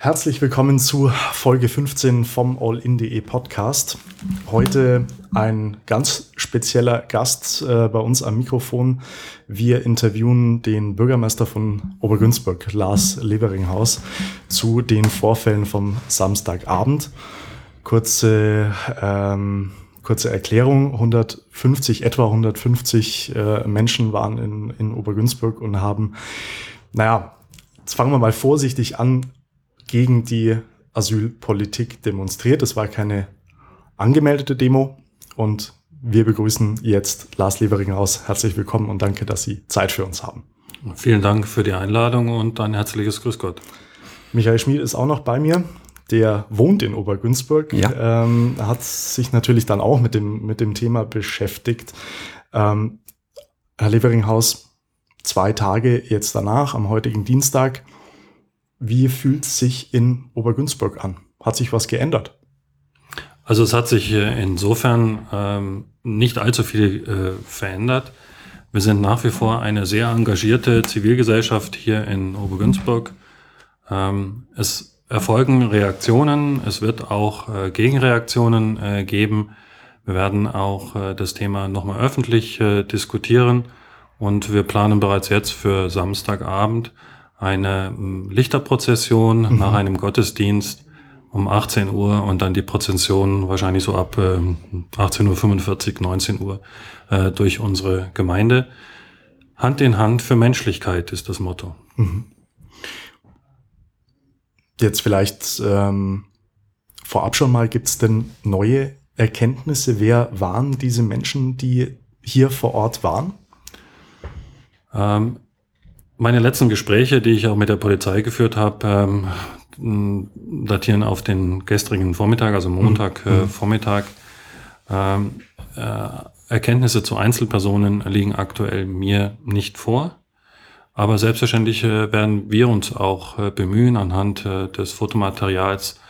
Herzlich willkommen zu Folge 15 vom All-in.de Podcast. Heute ein ganz spezieller Gast äh, bei uns am Mikrofon. Wir interviewen den Bürgermeister von Obergünzburg, Lars Leveringhaus, zu den Vorfällen vom Samstagabend. Kurze, ähm, kurze Erklärung. 150, etwa 150 äh, Menschen waren in, in Obergünzburg und haben, naja, jetzt fangen wir mal vorsichtig an, gegen die Asylpolitik demonstriert. Es war keine angemeldete Demo und wir begrüßen jetzt Lars Levering aus. Herzlich willkommen und danke, dass Sie Zeit für uns haben. Vielen Dank für die Einladung und ein herzliches Grüß Gott. Michael Schmid ist auch noch bei mir. Der wohnt in Obergünzburg, ja. ähm, hat sich natürlich dann auch mit dem, mit dem Thema beschäftigt. Ähm, Herr Leveringhaus, zwei Tage jetzt danach, am heutigen Dienstag, wie fühlt es sich in Obergünzburg an? Hat sich was geändert? Also es hat sich äh, insofern ähm, nicht allzu viel äh, verändert. Wir sind nach wie vor eine sehr engagierte Zivilgesellschaft hier in Obergünzburg. Ähm, es erfolgen Reaktionen, es wird auch äh, Gegenreaktionen äh, geben. Wir werden auch äh, das Thema nochmal öffentlich äh, diskutieren und wir planen bereits jetzt für Samstagabend eine hm, Lichterprozession mhm. nach einem Gottesdienst um 18 Uhr und dann die Prozession wahrscheinlich so ab äh, 18.45 Uhr, 19 Uhr äh, durch unsere Gemeinde. Hand in Hand für Menschlichkeit ist das Motto. Mhm. Jetzt vielleicht ähm, vorab schon mal, gibt es denn neue Erkenntnisse? Wer waren diese Menschen, die hier vor Ort waren? Ähm, meine letzten Gespräche, die ich auch mit der Polizei geführt habe, ähm, datieren auf den gestrigen Vormittag, also Montag mhm. äh. Vormittag. Ähm, äh, Erkenntnisse zu Einzelpersonen liegen aktuell mir nicht vor. Aber selbstverständlich äh, werden wir uns auch äh, bemühen, anhand äh, des Fotomaterials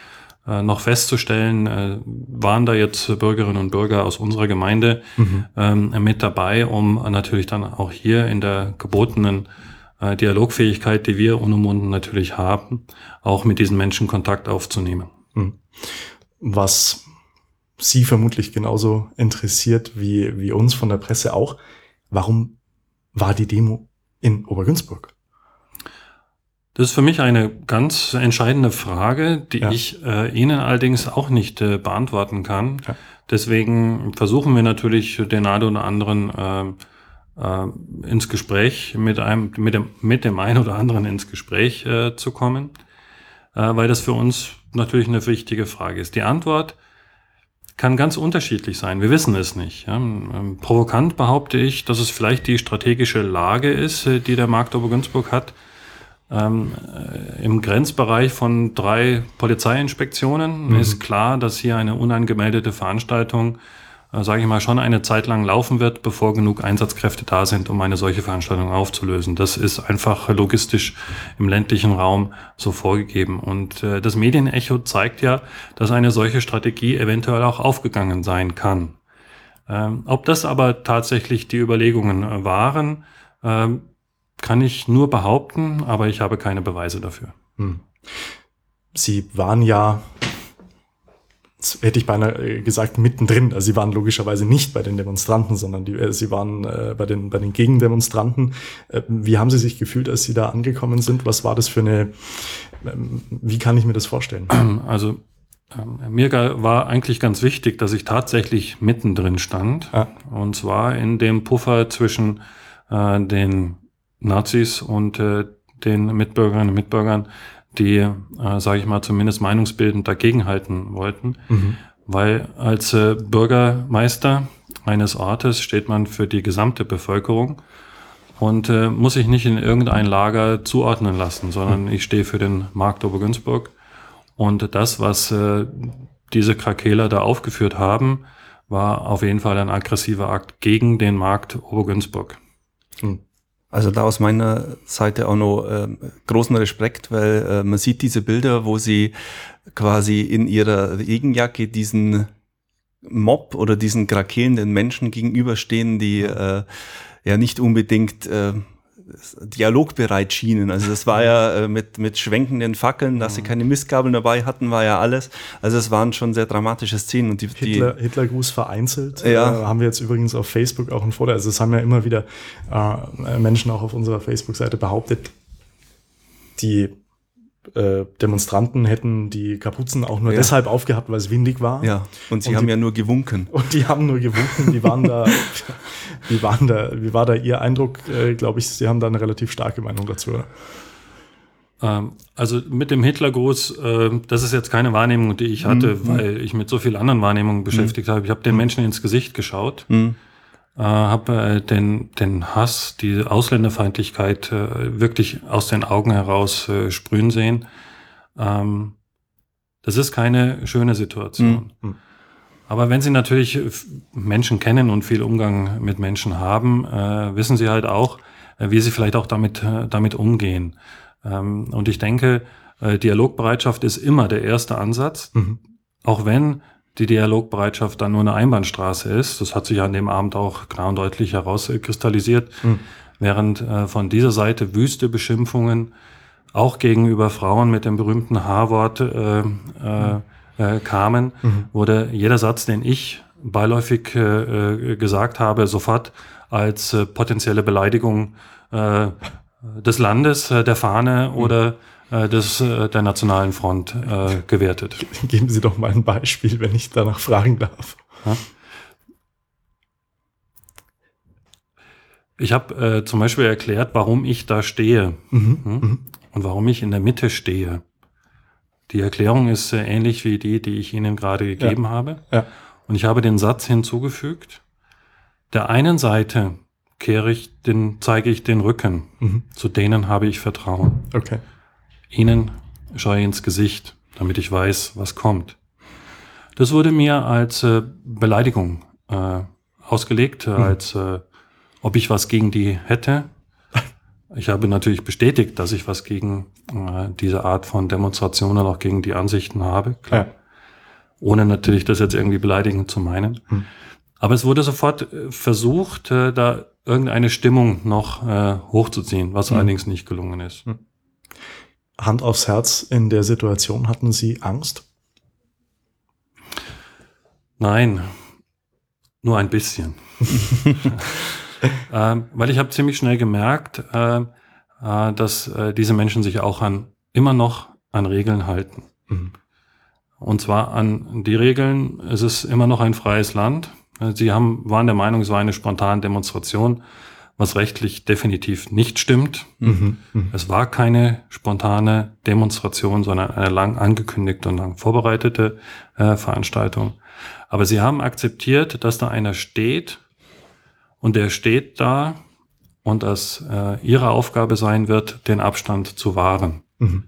äh, noch festzustellen, waren da jetzt Bürgerinnen und Bürger aus unserer Gemeinde mhm. ähm, mit dabei, um natürlich dann auch hier in der gebotenen äh, Dialogfähigkeit, die wir unumwunden natürlich haben, auch mit diesen Menschen Kontakt aufzunehmen. Hm. Was Sie vermutlich genauso interessiert wie, wie uns von der Presse auch, warum war die Demo in Obergünzburg? Das ist für mich eine ganz entscheidende Frage, die ja. ich äh, Ihnen allerdings auch nicht äh, beantworten kann. Ja. Deswegen versuchen wir natürlich den einen oder anderen äh, äh, ins Gespräch mit einem, mit dem, mit dem einen oder anderen ins Gespräch äh, zu kommen, äh, weil das für uns natürlich eine wichtige Frage ist. Die Antwort kann ganz unterschiedlich sein. Wir wissen es nicht. Ja. Ähm, provokant behaupte ich, dass es vielleicht die strategische Lage ist, äh, die der Markt Obergünzburg hat. Ähm, äh, Im Grenzbereich von drei Polizeiinspektionen mhm. ist klar, dass hier eine unangemeldete Veranstaltung äh, sage ich mal, schon eine Zeit lang laufen wird, bevor genug Einsatzkräfte da sind, um eine solche Veranstaltung aufzulösen. Das ist einfach logistisch im ländlichen Raum so vorgegeben. Und äh, das Medienecho zeigt ja, dass eine solche Strategie eventuell auch aufgegangen sein kann. Ähm, ob das aber tatsächlich die Überlegungen äh, waren, ähm, kann ich nur behaupten, aber ich habe keine Beweise dafür. Hm. Sie waren ja hätte ich beinahe gesagt, mittendrin. Also sie waren logischerweise nicht bei den Demonstranten, sondern die, äh, sie waren äh, bei, den, bei den Gegendemonstranten. Äh, wie haben Sie sich gefühlt, als Sie da angekommen sind? Was war das für eine, ähm, wie kann ich mir das vorstellen? Also ähm, mir war eigentlich ganz wichtig, dass ich tatsächlich mittendrin stand. Ah. Und zwar in dem Puffer zwischen äh, den Nazis und äh, den Mitbürgerinnen und Mitbürgern, die, äh, sage ich mal, zumindest meinungsbildend dagegenhalten wollten. Mhm. Weil als äh, Bürgermeister eines Ortes steht man für die gesamte Bevölkerung und äh, muss sich nicht in irgendein Lager zuordnen lassen, sondern mhm. ich stehe für den Markt Obergünzburg. Und das, was äh, diese Krakeler da aufgeführt haben, war auf jeden Fall ein aggressiver Akt gegen den Markt Obergünzburg. Mhm. Also da aus meiner Seite auch noch äh, großen Respekt, weil äh, man sieht diese Bilder, wo sie quasi in ihrer Regenjacke diesen Mob oder diesen krakelnden Menschen gegenüberstehen, die äh, ja nicht unbedingt äh, dialogbereit schienen. Also das war ja äh, mit, mit schwenkenden Fackeln, dass sie keine Mistgabeln dabei hatten, war ja alles. Also es waren schon sehr dramatische Szenen. Und die, Hitler, die, Hitlergruß vereinzelt. Ja. Äh, haben wir jetzt übrigens auf Facebook auch ein Foto. Also es haben ja immer wieder äh, Menschen auch auf unserer Facebook-Seite behauptet, die äh, Demonstranten hätten die Kapuzen auch nur ja. deshalb aufgehabt, weil es windig war. Ja, und sie und haben die, ja nur gewunken. Und die haben nur gewunken. Wie waren da, wie waren da, wie war da Ihr Eindruck? Äh, Glaube ich, Sie haben da eine relativ starke Meinung dazu, oder? Ähm, also mit dem Hitlergruß, äh, das ist jetzt keine Wahrnehmung, die ich hatte, mhm. weil ich mit so vielen anderen Wahrnehmungen beschäftigt mhm. habe. Ich habe den Menschen ins Gesicht geschaut. Mhm äh, habe äh, den, den Hass, die Ausländerfeindlichkeit äh, wirklich aus den Augen heraus äh, sprühen sehen. Ähm, das ist keine schöne Situation. Mhm. Aber wenn Sie natürlich Menschen kennen und viel Umgang mit Menschen haben, äh, wissen Sie halt auch, äh, wie Sie vielleicht auch damit, äh, damit umgehen. Ähm, und ich denke, äh, Dialogbereitschaft ist immer der erste Ansatz, mhm. auch wenn die Dialogbereitschaft dann nur eine Einbahnstraße ist. Das hat sich an dem Abend auch klar und deutlich herauskristallisiert, mhm. während äh, von dieser Seite wüste Beschimpfungen auch gegenüber Frauen mit dem berühmten H-Wort äh, äh, äh, kamen, mhm. wurde jeder Satz, den ich beiläufig äh, äh gesagt habe, sofort als potenzielle Beleidigung des Landes, der Fahne mhm. oder äh, des, äh, der Nationalen Front äh, gewertet. Geben Sie doch mal ein Beispiel, wenn ich danach fragen darf. Ja? Ich habe äh, zum Beispiel erklärt, warum ich da stehe mhm, hm? Mhm. und warum ich in der Mitte stehe. Die Erklärung ist äh, ähnlich wie die, die ich Ihnen gerade gegeben ja. habe. Ja. Und ich habe den Satz hinzugefügt, der einen Seite kehre ich den, zeige ich den Rücken. Mhm. Zu denen habe ich Vertrauen. Okay. Ihnen schaue ich ins Gesicht, damit ich weiß, was kommt. Das wurde mir als äh, Beleidigung äh, ausgelegt, mhm. als äh, ob ich was gegen die hätte. Ich habe natürlich bestätigt, dass ich was gegen äh, diese Art von Demonstrationen, auch gegen die Ansichten habe. Klar. Ja. Ohne natürlich das jetzt irgendwie beleidigend zu meinen. Mhm. Aber es wurde sofort äh, versucht, äh, da irgendeine Stimmung noch äh, hochzuziehen, was mhm. allerdings nicht gelungen ist. Mhm. Hand aufs Herz, in der Situation hatten Sie Angst? Nein, nur ein bisschen. ähm, weil ich habe ziemlich schnell gemerkt, äh, äh, dass äh, diese Menschen sich auch an immer noch an Regeln halten. Mhm. Und zwar an die Regeln, es ist immer noch ein freies Land. Sie haben, waren der Meinung, es war eine spontane Demonstration was rechtlich definitiv nicht stimmt. Mhm, mh. Es war keine spontane Demonstration, sondern eine lang angekündigte und lang vorbereitete äh, Veranstaltung. Aber sie haben akzeptiert, dass da einer steht und der steht da und dass äh, ihre Aufgabe sein wird, den Abstand zu wahren. Mhm.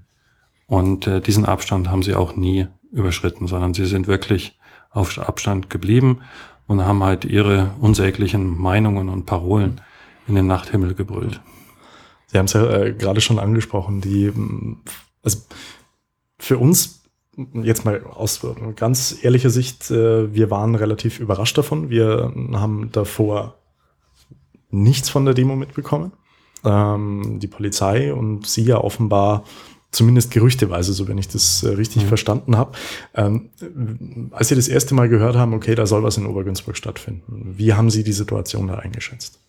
Und äh, diesen Abstand haben sie auch nie überschritten, sondern sie sind wirklich auf Abstand geblieben und haben halt ihre unsäglichen Meinungen und Parolen in den Nachthimmel gebrüllt. Sie haben es ja äh, gerade schon angesprochen, die, also für uns, jetzt mal aus ganz ehrlicher Sicht, äh, wir waren relativ überrascht davon. Wir haben davor nichts von der Demo mitbekommen. Ähm, die Polizei und Sie ja offenbar zumindest gerüchteweise, so wenn ich das äh, richtig mhm. verstanden habe. Ähm, als Sie das erste Mal gehört haben, okay, da soll was in Obergünzburg stattfinden, wie haben Sie die Situation da eingeschätzt?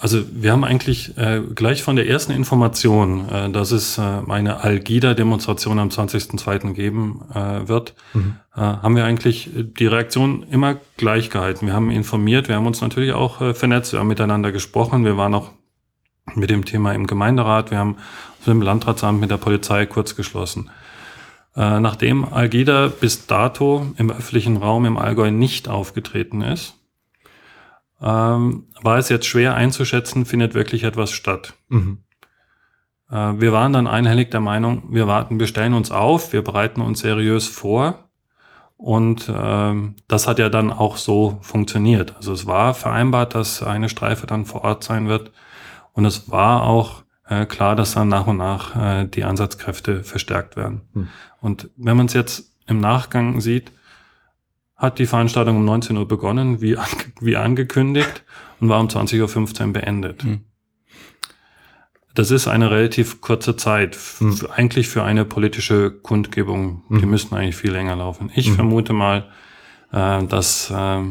Also wir haben eigentlich äh, gleich von der ersten Information, äh, dass es äh, eine Algida-Demonstration am 20.02. geben äh, wird, mhm. äh, haben wir eigentlich die Reaktion immer gleich gehalten. Wir haben informiert, wir haben uns natürlich auch äh, vernetzt, wir haben miteinander gesprochen, wir waren auch mit dem Thema im Gemeinderat, wir haben uns im Landratsamt mit der Polizei kurz geschlossen. Äh, nachdem Algida bis dato im öffentlichen Raum im Allgäu nicht aufgetreten ist, ähm, war es jetzt schwer einzuschätzen, findet wirklich etwas statt. Mhm. Äh, wir waren dann einhellig der Meinung, wir warten, wir stellen uns auf, wir bereiten uns seriös vor. Und ähm, das hat ja dann auch so funktioniert. Also es war vereinbart, dass eine Streife dann vor Ort sein wird. Und es war auch äh, klar, dass dann nach und nach äh, die Ansatzkräfte verstärkt werden. Mhm. Und wenn man es jetzt im Nachgang sieht, hat die Veranstaltung um 19 Uhr begonnen, wie, wie angekündigt, und war um 20.15 Uhr beendet. Hm. das ist eine relativ kurze Zeit, hm. eigentlich für eine politische Kundgebung. Hm. Die müssten eigentlich viel länger laufen. Ich hm. vermute mal, äh, dass äh,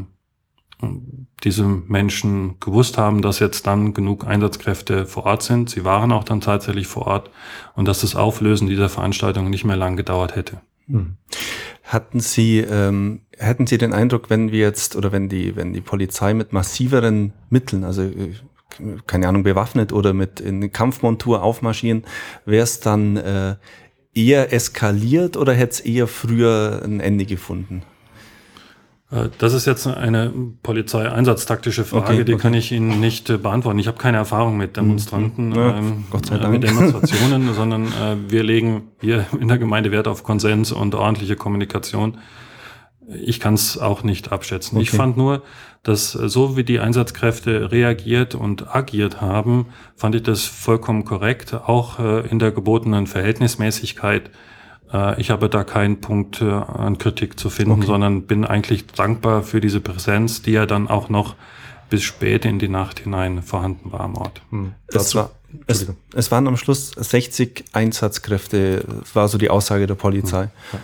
diese Menschen gewusst haben, dass jetzt dann genug Einsatzkräfte vor Ort sind. Sie waren auch dann tatsächlich vor Ort und dass das Auflösen dieser Veranstaltung nicht mehr lang gedauert hätte. Hm. Hatten Sie, ähm, hätten Sie den Eindruck, wenn wir jetzt oder wenn die, wenn die Polizei mit massiveren Mitteln, also äh, keine Ahnung, bewaffnet oder mit in Kampfmontur aufmarschieren, wäre es dann äh, eher eskaliert oder hätte es eher früher ein Ende gefunden? Äh, das ist jetzt eine polizeieinsatztaktische Frage, okay, die okay. kann ich Ihnen nicht äh, beantworten. Ich habe keine Erfahrung mit Demonstranten, ja, ähm, äh, mit Demonstrationen, sondern äh, wir legen hier in der Gemeinde Wert auf Konsens und ordentliche Kommunikation. Ich kann es auch nicht abschätzen. Okay. Ich fand nur, dass so wie die Einsatzkräfte reagiert und agiert haben, fand ich das vollkommen korrekt, auch äh, in der gebotenen Verhältnismäßigkeit äh, ich habe da keinen Punkt äh, an Kritik zu finden, okay. sondern bin eigentlich dankbar für diese Präsenz, die ja dann auch noch bis spät in die Nacht hinein vorhanden war am Ort. Hm. Das war, es, es, waren am Schluss 60 Einsatzkräfte, war so die Aussage der Polizei. Hm.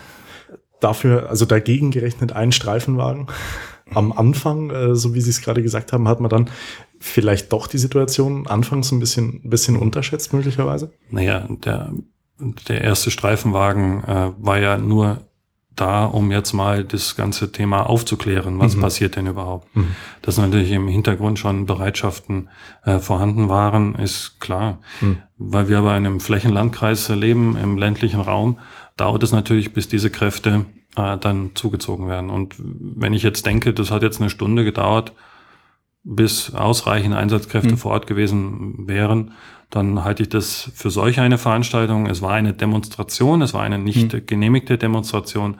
Dafür, also dagegen gerechnet, ein Streifenwagen. Am Anfang, äh, so wie Sie es gerade gesagt haben, hat man dann vielleicht doch die Situation anfangs ein bisschen, ein bisschen unterschätzt, möglicherweise? Naja, der der erste Streifenwagen äh, war ja nur da, um jetzt mal das ganze Thema aufzuklären, was mhm. passiert denn überhaupt. Mhm. Dass natürlich im Hintergrund schon Bereitschaften äh, vorhanden waren, ist klar. Mhm. Weil wir aber in einem Flächenlandkreis leben, im ländlichen Raum, dauert es natürlich, bis diese Kräfte äh, dann zugezogen werden. Und wenn ich jetzt denke, das hat jetzt eine Stunde gedauert, bis ausreichend Einsatzkräfte mhm. vor Ort gewesen wären, dann halte ich das für solch eine Veranstaltung. Es war eine Demonstration, es war eine nicht mhm. genehmigte Demonstration,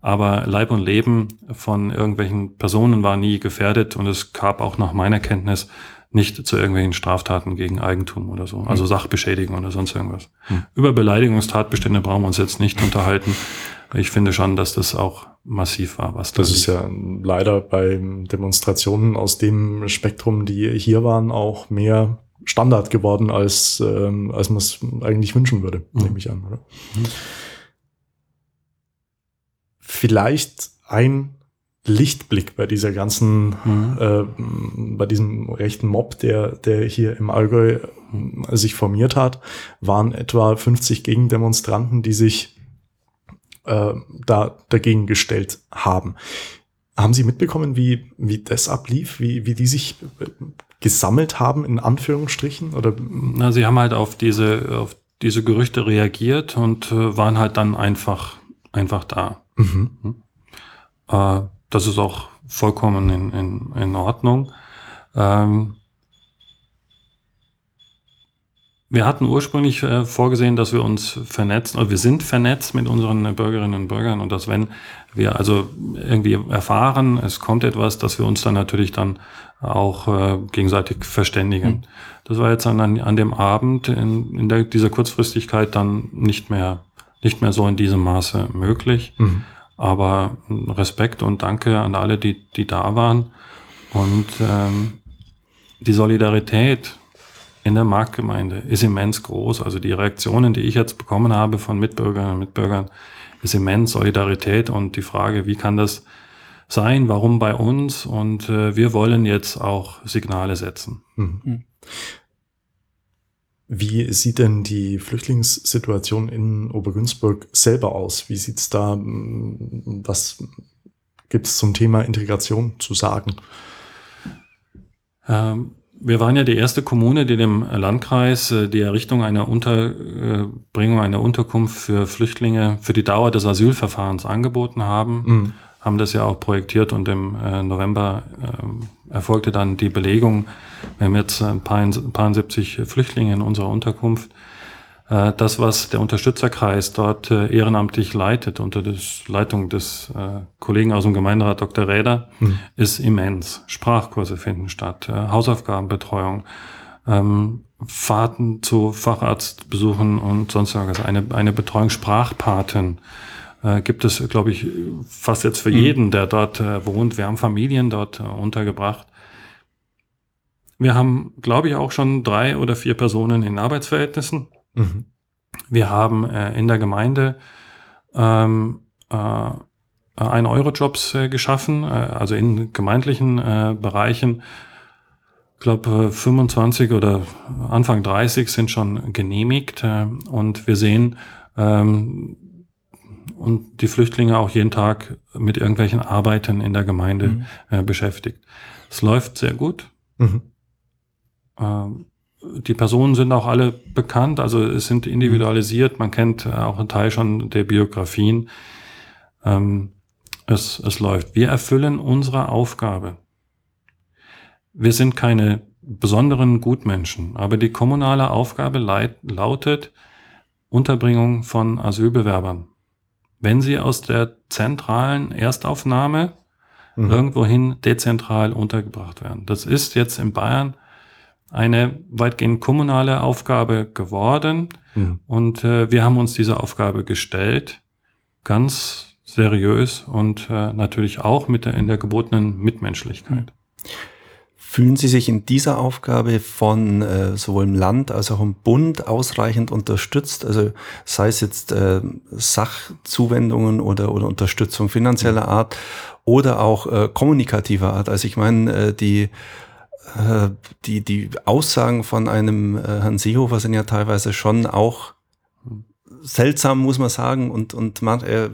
aber Leib und Leben von irgendwelchen Personen war nie gefährdet und es gab auch nach meiner Kenntnis nicht zu irgendwelchen Straftaten gegen Eigentum oder so, also hm. Sachbeschädigung oder sonst irgendwas. Mhm. Über Beleidigungstatbestände brauchen wir uns jetzt nicht unterhalten. Ich finde schon, dass das auch massiv war, was das ist ja leider bei Demonstrationen aus dem Spektrum, die hier waren, auch mehr Standard geworden, als, ähm, als man es eigentlich wünschen würde, mhm. nehme ich an. Oder? Mhm. Vielleicht ein Lichtblick bei dieser ganzen, mhm. äh, bei diesem rechten Mob, der, der hier im Allgäu äh, sich formiert hat, waren etwa 50 Gegendemonstranten, die sich äh, da dagegen gestellt haben. Haben Sie mitbekommen, wie, wie das ablief, wie, wie die sich gesammelt haben, in Anführungsstrichen? Oder? Na, sie haben halt auf diese, auf diese Gerüchte reagiert und äh, waren halt dann einfach, einfach da. Mhm. Hm? Äh, das ist auch vollkommen in, in, in Ordnung. Ähm, wir hatten ursprünglich äh, vorgesehen, dass wir uns vernetzen, oder wir sind vernetzt mit unseren Bürgerinnen und Bürgern und dass wenn wir also irgendwie erfahren, es kommt etwas, dass wir uns dann natürlich dann auch äh, gegenseitig verständigen. Mhm. Das war jetzt an, an dem Abend in, in der, dieser Kurzfristigkeit dann nicht mehr, nicht mehr so in diesem Maße möglich. Mhm. Aber Respekt und Danke an alle, die, die da waren. Und ähm, die Solidarität in der Marktgemeinde ist immens groß. Also die Reaktionen, die ich jetzt bekommen habe von Mitbürgerinnen und Mitbürgern, ist immens Solidarität und die Frage, wie kann das sein, warum bei uns und äh, wir wollen jetzt auch Signale setzen. Mhm. Hm. Wie sieht denn die Flüchtlingssituation in Obergünzburg selber aus? Wie sieht's da, hm, was gibt es zum Thema Integration zu sagen? Ähm, wir waren ja die erste Kommune, die dem Landkreis äh, die Errichtung einer Unterbringung, einer Unterkunft für Flüchtlinge für die Dauer des Asylverfahrens angeboten haben. Mhm haben das ja auch projektiert und im äh, November äh, erfolgte dann die Belegung. Wir haben jetzt ein paar, ein paar 70 Flüchtlinge in unserer Unterkunft. Äh, das, was der Unterstützerkreis dort äh, ehrenamtlich leitet, unter der Leitung des äh, Kollegen aus dem Gemeinderat Dr. Räder, hm. ist immens. Sprachkurse finden statt, äh, Hausaufgabenbetreuung, ähm, Fahrten zu Facharztbesuchen und sonst irgendwas, eine, eine Betreuung Sprachpaten äh, gibt es, glaube ich, fast jetzt für mhm. jeden, der dort äh, wohnt. Wir haben Familien dort äh, untergebracht. wir haben, glaube ich, auch schon drei oder vier Personen in Arbeitsverhältnissen. Mhm. Wir haben äh, in der Gemeinde ähm, äh, ein Eurojobs geschaffen, also in gemeindlichen Bereichen. Ich glaube, 25 oder Anfang 30 sind schon genehmigt und wir sehen ähm, und die Flüchtlinge auch jeden Tag mit irgendwelchen Arbeiten in der Gemeinde mhm. äh, beschäftigt. Es läuft sehr gut. Mhm. Ähm, die Personen sind auch alle bekannt, also es sind individualisiert. Man kennt auch einen Teil schon der Biografien. Ähm, es, es läuft. Wir erfüllen unsere Aufgabe. Wir sind keine besonderen Gutmenschen, aber die kommunale Aufgabe lautet Unterbringung von Asylbewerbern. Wenn sie aus der zentralen Erstaufnahme mhm. irgendwohin dezentral untergebracht werden. Das ist jetzt in Bayern eine weitgehend kommunale Aufgabe geworden. Mhm. Und äh, wir haben uns diese Aufgabe gestellt, ganz seriös und äh, natürlich auch mit der, in der gebotenen Mitmenschlichkeit. Fühlen Sie sich in dieser Aufgabe von äh, sowohl im Land als auch im Bund ausreichend unterstützt? Also sei es jetzt äh, Sachzuwendungen oder, oder Unterstützung finanzieller Art oder auch äh, kommunikativer Art. Also ich meine, äh, die äh, die, die Aussagen von einem äh, Herrn Seehofer sind ja teilweise schon auch seltsam, muss man sagen. Und, und man, er,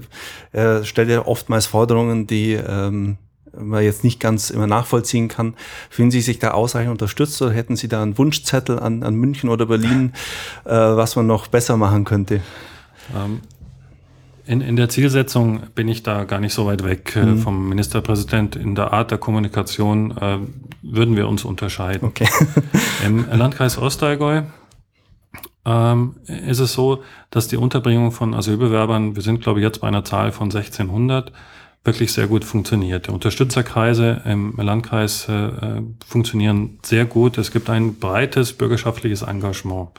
er stellt ja oftmals Forderungen, die ähm, man jetzt nicht ganz immer nachvollziehen kann. Fühlen Sie sich da ausreichend unterstützt oder hätten Sie da einen Wunschzettel an, an München oder Berlin, äh, was man noch besser machen könnte? Ähm, in, in der Zielsetzung bin ich da gar nicht so weit weg äh, mhm. vom Ministerpräsident. In der Art der Kommunikation äh, würden wir uns unterscheiden. Okay. Im Landkreis Ostallgäu ähm, ist es so, dass die Unterbringung von Asylbewerbern, wir sind glaube ich jetzt bei einer Zahl von 1600, wirklich sehr gut funktioniert. Die Unterstützerkreise im Landkreis äh, funktionieren sehr gut. Es gibt ein breites bürgerschaftliches Engagement.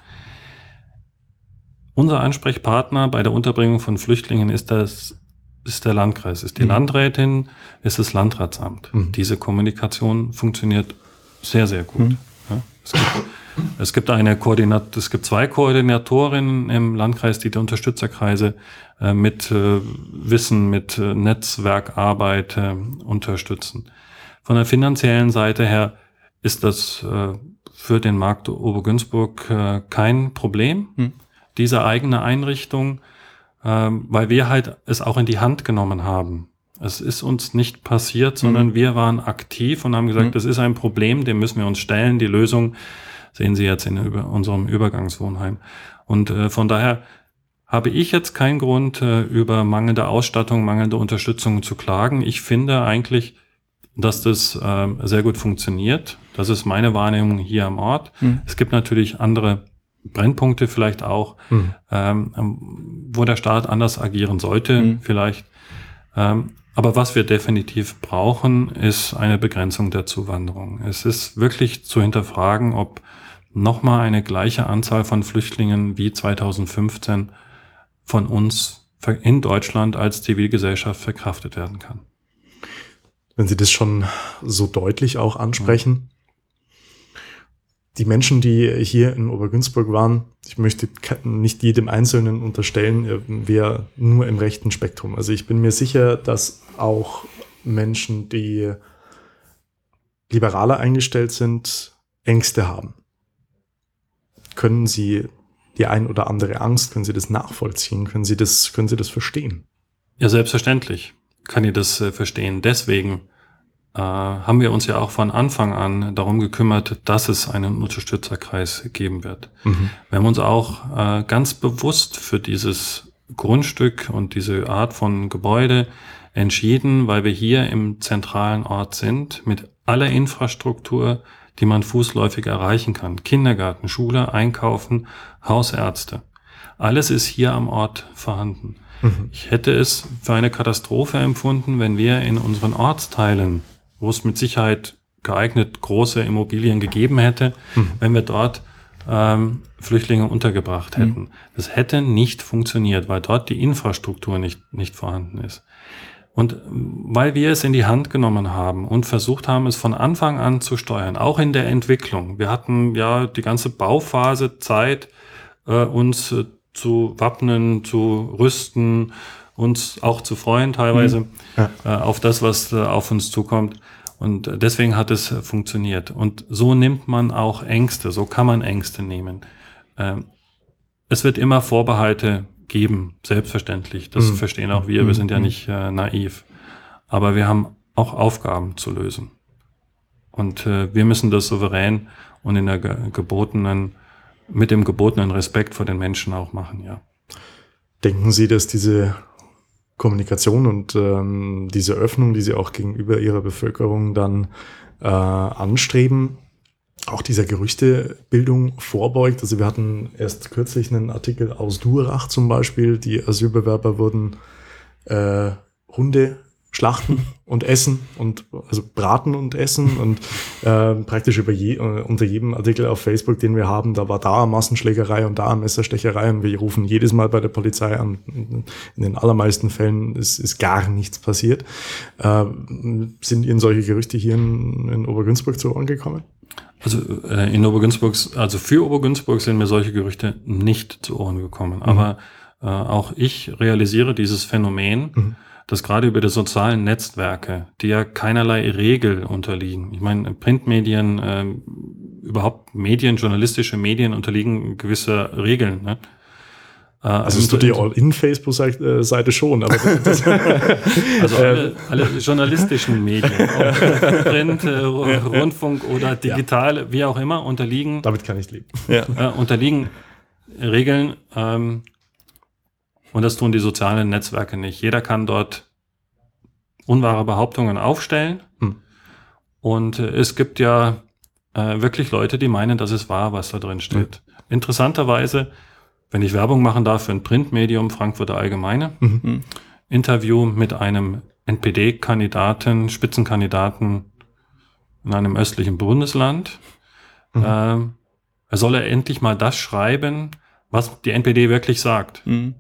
Unser Ansprechpartner bei der Unterbringung von Flüchtlingen ist das ist der Landkreis, ist die mhm. Landrätin, ist das Landratsamt. Mhm. Diese Kommunikation funktioniert sehr, sehr gut. Mhm. Es gibt es gibt eine Koordinat, es gibt zwei Koordinatorinnen im Landkreis, die die Unterstützerkreise äh, mit äh, Wissen, mit äh, Netzwerkarbeit äh, unterstützen. Von der finanziellen Seite her ist das äh, für den Markt Obergünzburg äh, kein Problem, hm. diese eigene Einrichtung, weil wir halt es auch in die Hand genommen haben. Es ist uns nicht passiert, sondern hm. wir waren aktiv und haben gesagt, hm. das ist ein Problem, dem müssen wir uns stellen. Die Lösung sehen Sie jetzt in unserem Übergangswohnheim. Und äh, von daher habe ich jetzt keinen Grund, äh, über mangelnde Ausstattung, mangelnde Unterstützung zu klagen. Ich finde eigentlich, dass das äh, sehr gut funktioniert. Das ist meine Wahrnehmung hier am Ort. Mhm. Es gibt natürlich andere Brennpunkte vielleicht auch, mhm. ähm, wo der Staat anders agieren sollte, mhm. vielleicht. Ähm, aber was wir definitiv brauchen, ist eine Begrenzung der Zuwanderung. Es ist wirklich zu hinterfragen, ob nochmal eine gleiche Anzahl von Flüchtlingen wie 2015 von uns in Deutschland als Zivilgesellschaft verkraftet werden kann. Wenn Sie das schon so deutlich auch ansprechen, die Menschen, die hier in Obergünzburg waren, ich möchte nicht jedem Einzelnen unterstellen, wer nur im rechten Spektrum. Also ich bin mir sicher, dass auch Menschen, die liberaler eingestellt sind, Ängste haben. Können Sie die ein oder andere Angst, können Sie das nachvollziehen? Können Sie das, können Sie das verstehen? Ja, selbstverständlich kann ich das äh, verstehen. Deswegen äh, haben wir uns ja auch von Anfang an darum gekümmert, dass es einen Unterstützerkreis geben wird. Mhm. Wir haben uns auch äh, ganz bewusst für dieses Grundstück und diese Art von Gebäude entschieden, weil wir hier im zentralen Ort sind, mit aller Infrastruktur, die man fußläufig erreichen kann. Kindergarten, Schule, Einkaufen, Hausärzte. Alles ist hier am Ort vorhanden. Mhm. Ich hätte es für eine Katastrophe empfunden, wenn wir in unseren Ortsteilen, wo es mit Sicherheit geeignet große Immobilien gegeben hätte, mhm. wenn wir dort ähm, Flüchtlinge untergebracht hätten. Mhm. Das hätte nicht funktioniert, weil dort die Infrastruktur nicht, nicht vorhanden ist. Und weil wir es in die Hand genommen haben und versucht haben, es von Anfang an zu steuern, auch in der Entwicklung. Wir hatten ja die ganze Bauphase Zeit, äh, uns äh, zu wappnen, zu rüsten, uns auch zu freuen teilweise mhm. ja. äh, auf das, was äh, auf uns zukommt. Und deswegen hat es funktioniert. Und so nimmt man auch Ängste, so kann man Ängste nehmen. Ähm, es wird immer Vorbehalte geben, selbstverständlich. Das mhm. verstehen auch wir. Wir sind ja mhm. nicht äh, naiv. Aber wir haben auch Aufgaben zu lösen. Und äh, wir müssen das souverän und in der ge gebotenen, mit dem gebotenen Respekt vor den Menschen auch machen, ja. Denken Sie, dass diese Kommunikation und ähm, diese Öffnung, die Sie auch gegenüber Ihrer Bevölkerung dann äh, anstreben, auch dieser Gerüchtebildung vorbeugt. Also wir hatten erst kürzlich einen Artikel aus Durach zum Beispiel, die Asylbewerber wurden äh, Hunde schlachten und essen und also braten und essen und äh, praktisch über je, äh, unter jedem Artikel auf Facebook, den wir haben, da war da Massenschlägerei und da Messerstecherei und wir rufen jedes Mal bei der Polizei an. In den allermeisten Fällen ist, ist gar nichts passiert. Äh, sind Ihnen solche Gerüchte hier in, in Obergünzburg zu Ohren gekommen? Also äh, in Obergünzburg, also für Obergünzburg sind mir solche Gerüchte nicht zu Ohren gekommen. Mhm. Aber äh, auch ich realisiere dieses Phänomen, mhm. Dass gerade über die sozialen Netzwerke, die ja keinerlei Regel unterliegen. Ich meine, Printmedien, äh, überhaupt Medien, journalistische Medien unterliegen gewisser Regeln. Ne? Äh, also es tut die All-In-Facebook-Seite schon, aber also alle, alle, journalistischen Medien, Print, äh, Rundfunk oder digital, ja. wie auch immer, unterliegen. Damit kann ich leben. Ja. Äh, unterliegen Regeln ähm, und das tun die sozialen Netzwerke nicht. Jeder kann dort unwahre Behauptungen aufstellen hm. und äh, es gibt ja äh, wirklich Leute, die meinen, dass es wahr, was da drin steht. Hm. Interessanterweise wenn ich Werbung machen darf für ein Printmedium, Frankfurter Allgemeine, mhm. Interview mit einem NPD-Kandidaten, Spitzenkandidaten in einem östlichen Bundesland. Mhm. Ähm, er solle endlich mal das schreiben, was die NPD wirklich sagt. Mhm.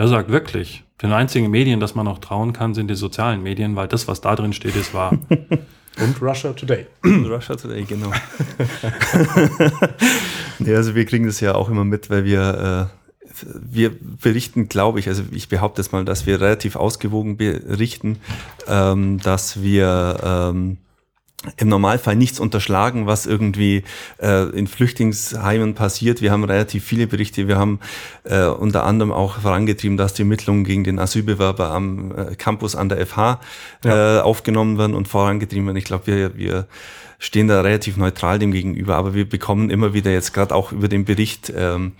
Der sagt wirklich, den einzigen Medien, das man noch trauen kann, sind die sozialen Medien, weil das, was da drin steht, ist wahr. Und Russia Today. Russia Today, genau. nee, also wir kriegen das ja auch immer mit, weil wir, äh, wir berichten, glaube ich, also ich behaupte jetzt mal, dass wir relativ ausgewogen berichten, ähm, dass wir ähm, im Normalfall nichts unterschlagen, was irgendwie äh, in Flüchtlingsheimen passiert. Wir haben relativ viele Berichte. Wir haben äh, unter anderem auch vorangetrieben, dass die Ermittlungen gegen den Asylbewerber am äh, Campus an der FH ja. äh, aufgenommen werden und vorangetrieben werden. Ich glaube, wir, wir stehen da relativ neutral dem gegenüber, aber wir bekommen immer wieder jetzt gerade auch über den Bericht ähm, ähm,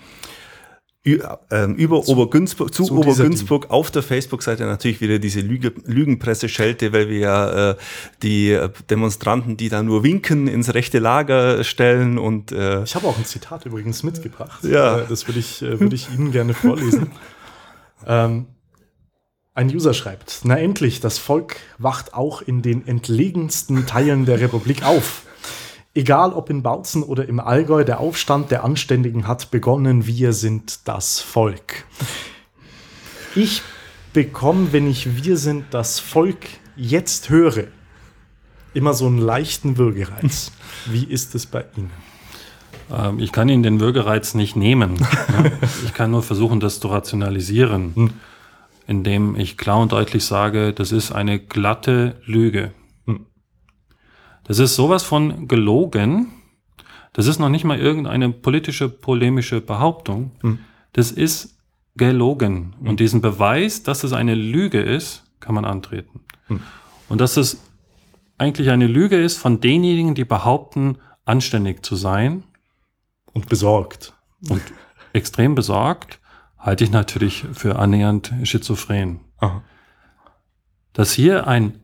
über zu, Obergünzburg, zu, zu Obergünzburg auf der Facebook-Seite natürlich wieder diese Lüge, Lügenpresse-Schelte, weil wir ja äh, die äh, Demonstranten, die da nur winken, ins rechte Lager stellen und äh, Ich habe auch ein Zitat übrigens mitgebracht. Ja. Äh, das würde ich, äh, würde ich Ihnen gerne vorlesen. ähm, ein User schreibt, na endlich, das Volk wacht auch in den entlegensten Teilen der Republik auf. Egal ob in Bautzen oder im Allgäu, der Aufstand der Anständigen hat begonnen. Wir sind das Volk. Ich bekomme, wenn ich Wir sind das Volk jetzt höre, immer so einen leichten Würgereiz. Wie ist es bei Ihnen? Ähm, ich kann Ihnen den Würgereiz nicht nehmen. ich kann nur versuchen, das zu rationalisieren, hm. indem ich klar und deutlich sage, das ist eine glatte Lüge. Das ist sowas von gelogen. Das ist noch nicht mal irgendeine politische, polemische Behauptung. Hm. Das ist gelogen. Hm. Und diesen Beweis, dass es eine Lüge ist, kann man antreten. Hm. Und dass es eigentlich eine Lüge ist von denjenigen, die behaupten, anständig zu sein. Und besorgt. Und extrem besorgt, halte ich natürlich für annähernd schizophren. Aha. Dass hier ein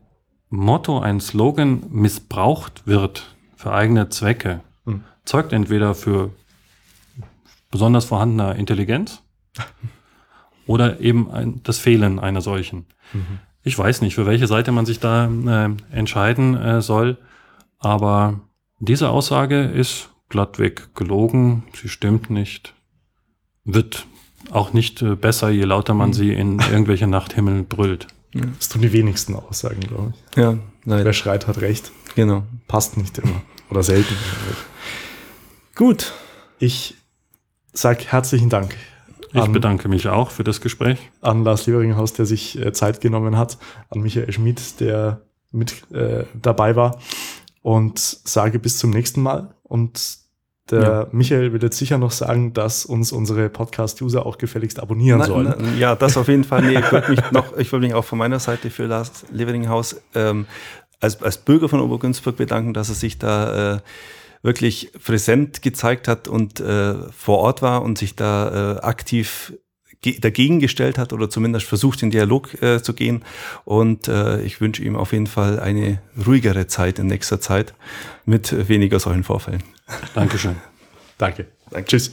Motto, ein Slogan missbraucht wird für eigene Zwecke, mhm. zeugt entweder für besonders vorhandener Intelligenz oder eben ein, das Fehlen einer solchen. Mhm. Ich weiß nicht, für welche Seite man sich da äh, entscheiden äh, soll, aber diese Aussage ist glattweg gelogen, sie stimmt nicht, wird auch nicht äh, besser, je lauter man mhm. sie in irgendwelche Nachthimmel brüllt. Das tun die wenigsten Aussagen, glaube ich. Ja, leider. Wer schreit, hat recht. Genau. Passt nicht immer. Oder selten. Gut. Ich sage herzlichen Dank. Ich bedanke mich auch für das Gespräch. An Lars Lieberinghaus, der sich äh, Zeit genommen hat. An Michael Schmidt, der mit äh, dabei war. Und sage bis zum nächsten Mal. Und der ja. Michael will jetzt sicher noch sagen, dass uns unsere Podcast-User auch gefälligst abonnieren na, sollen. Na, ja, das auf jeden Fall. Nee, ich würde mich noch, ich würde mich auch von meiner Seite für Lars Leveringhaus ähm, als, als Bürger von Obergünzburg bedanken, dass er sich da äh, wirklich präsent gezeigt hat und äh, vor Ort war und sich da äh, aktiv dagegen gestellt hat oder zumindest versucht, in Dialog äh, zu gehen. Und äh, ich wünsche ihm auf jeden Fall eine ruhigere Zeit in nächster Zeit mit weniger solchen Vorfällen. Dankeschön. Danke. Danke. Tschüss.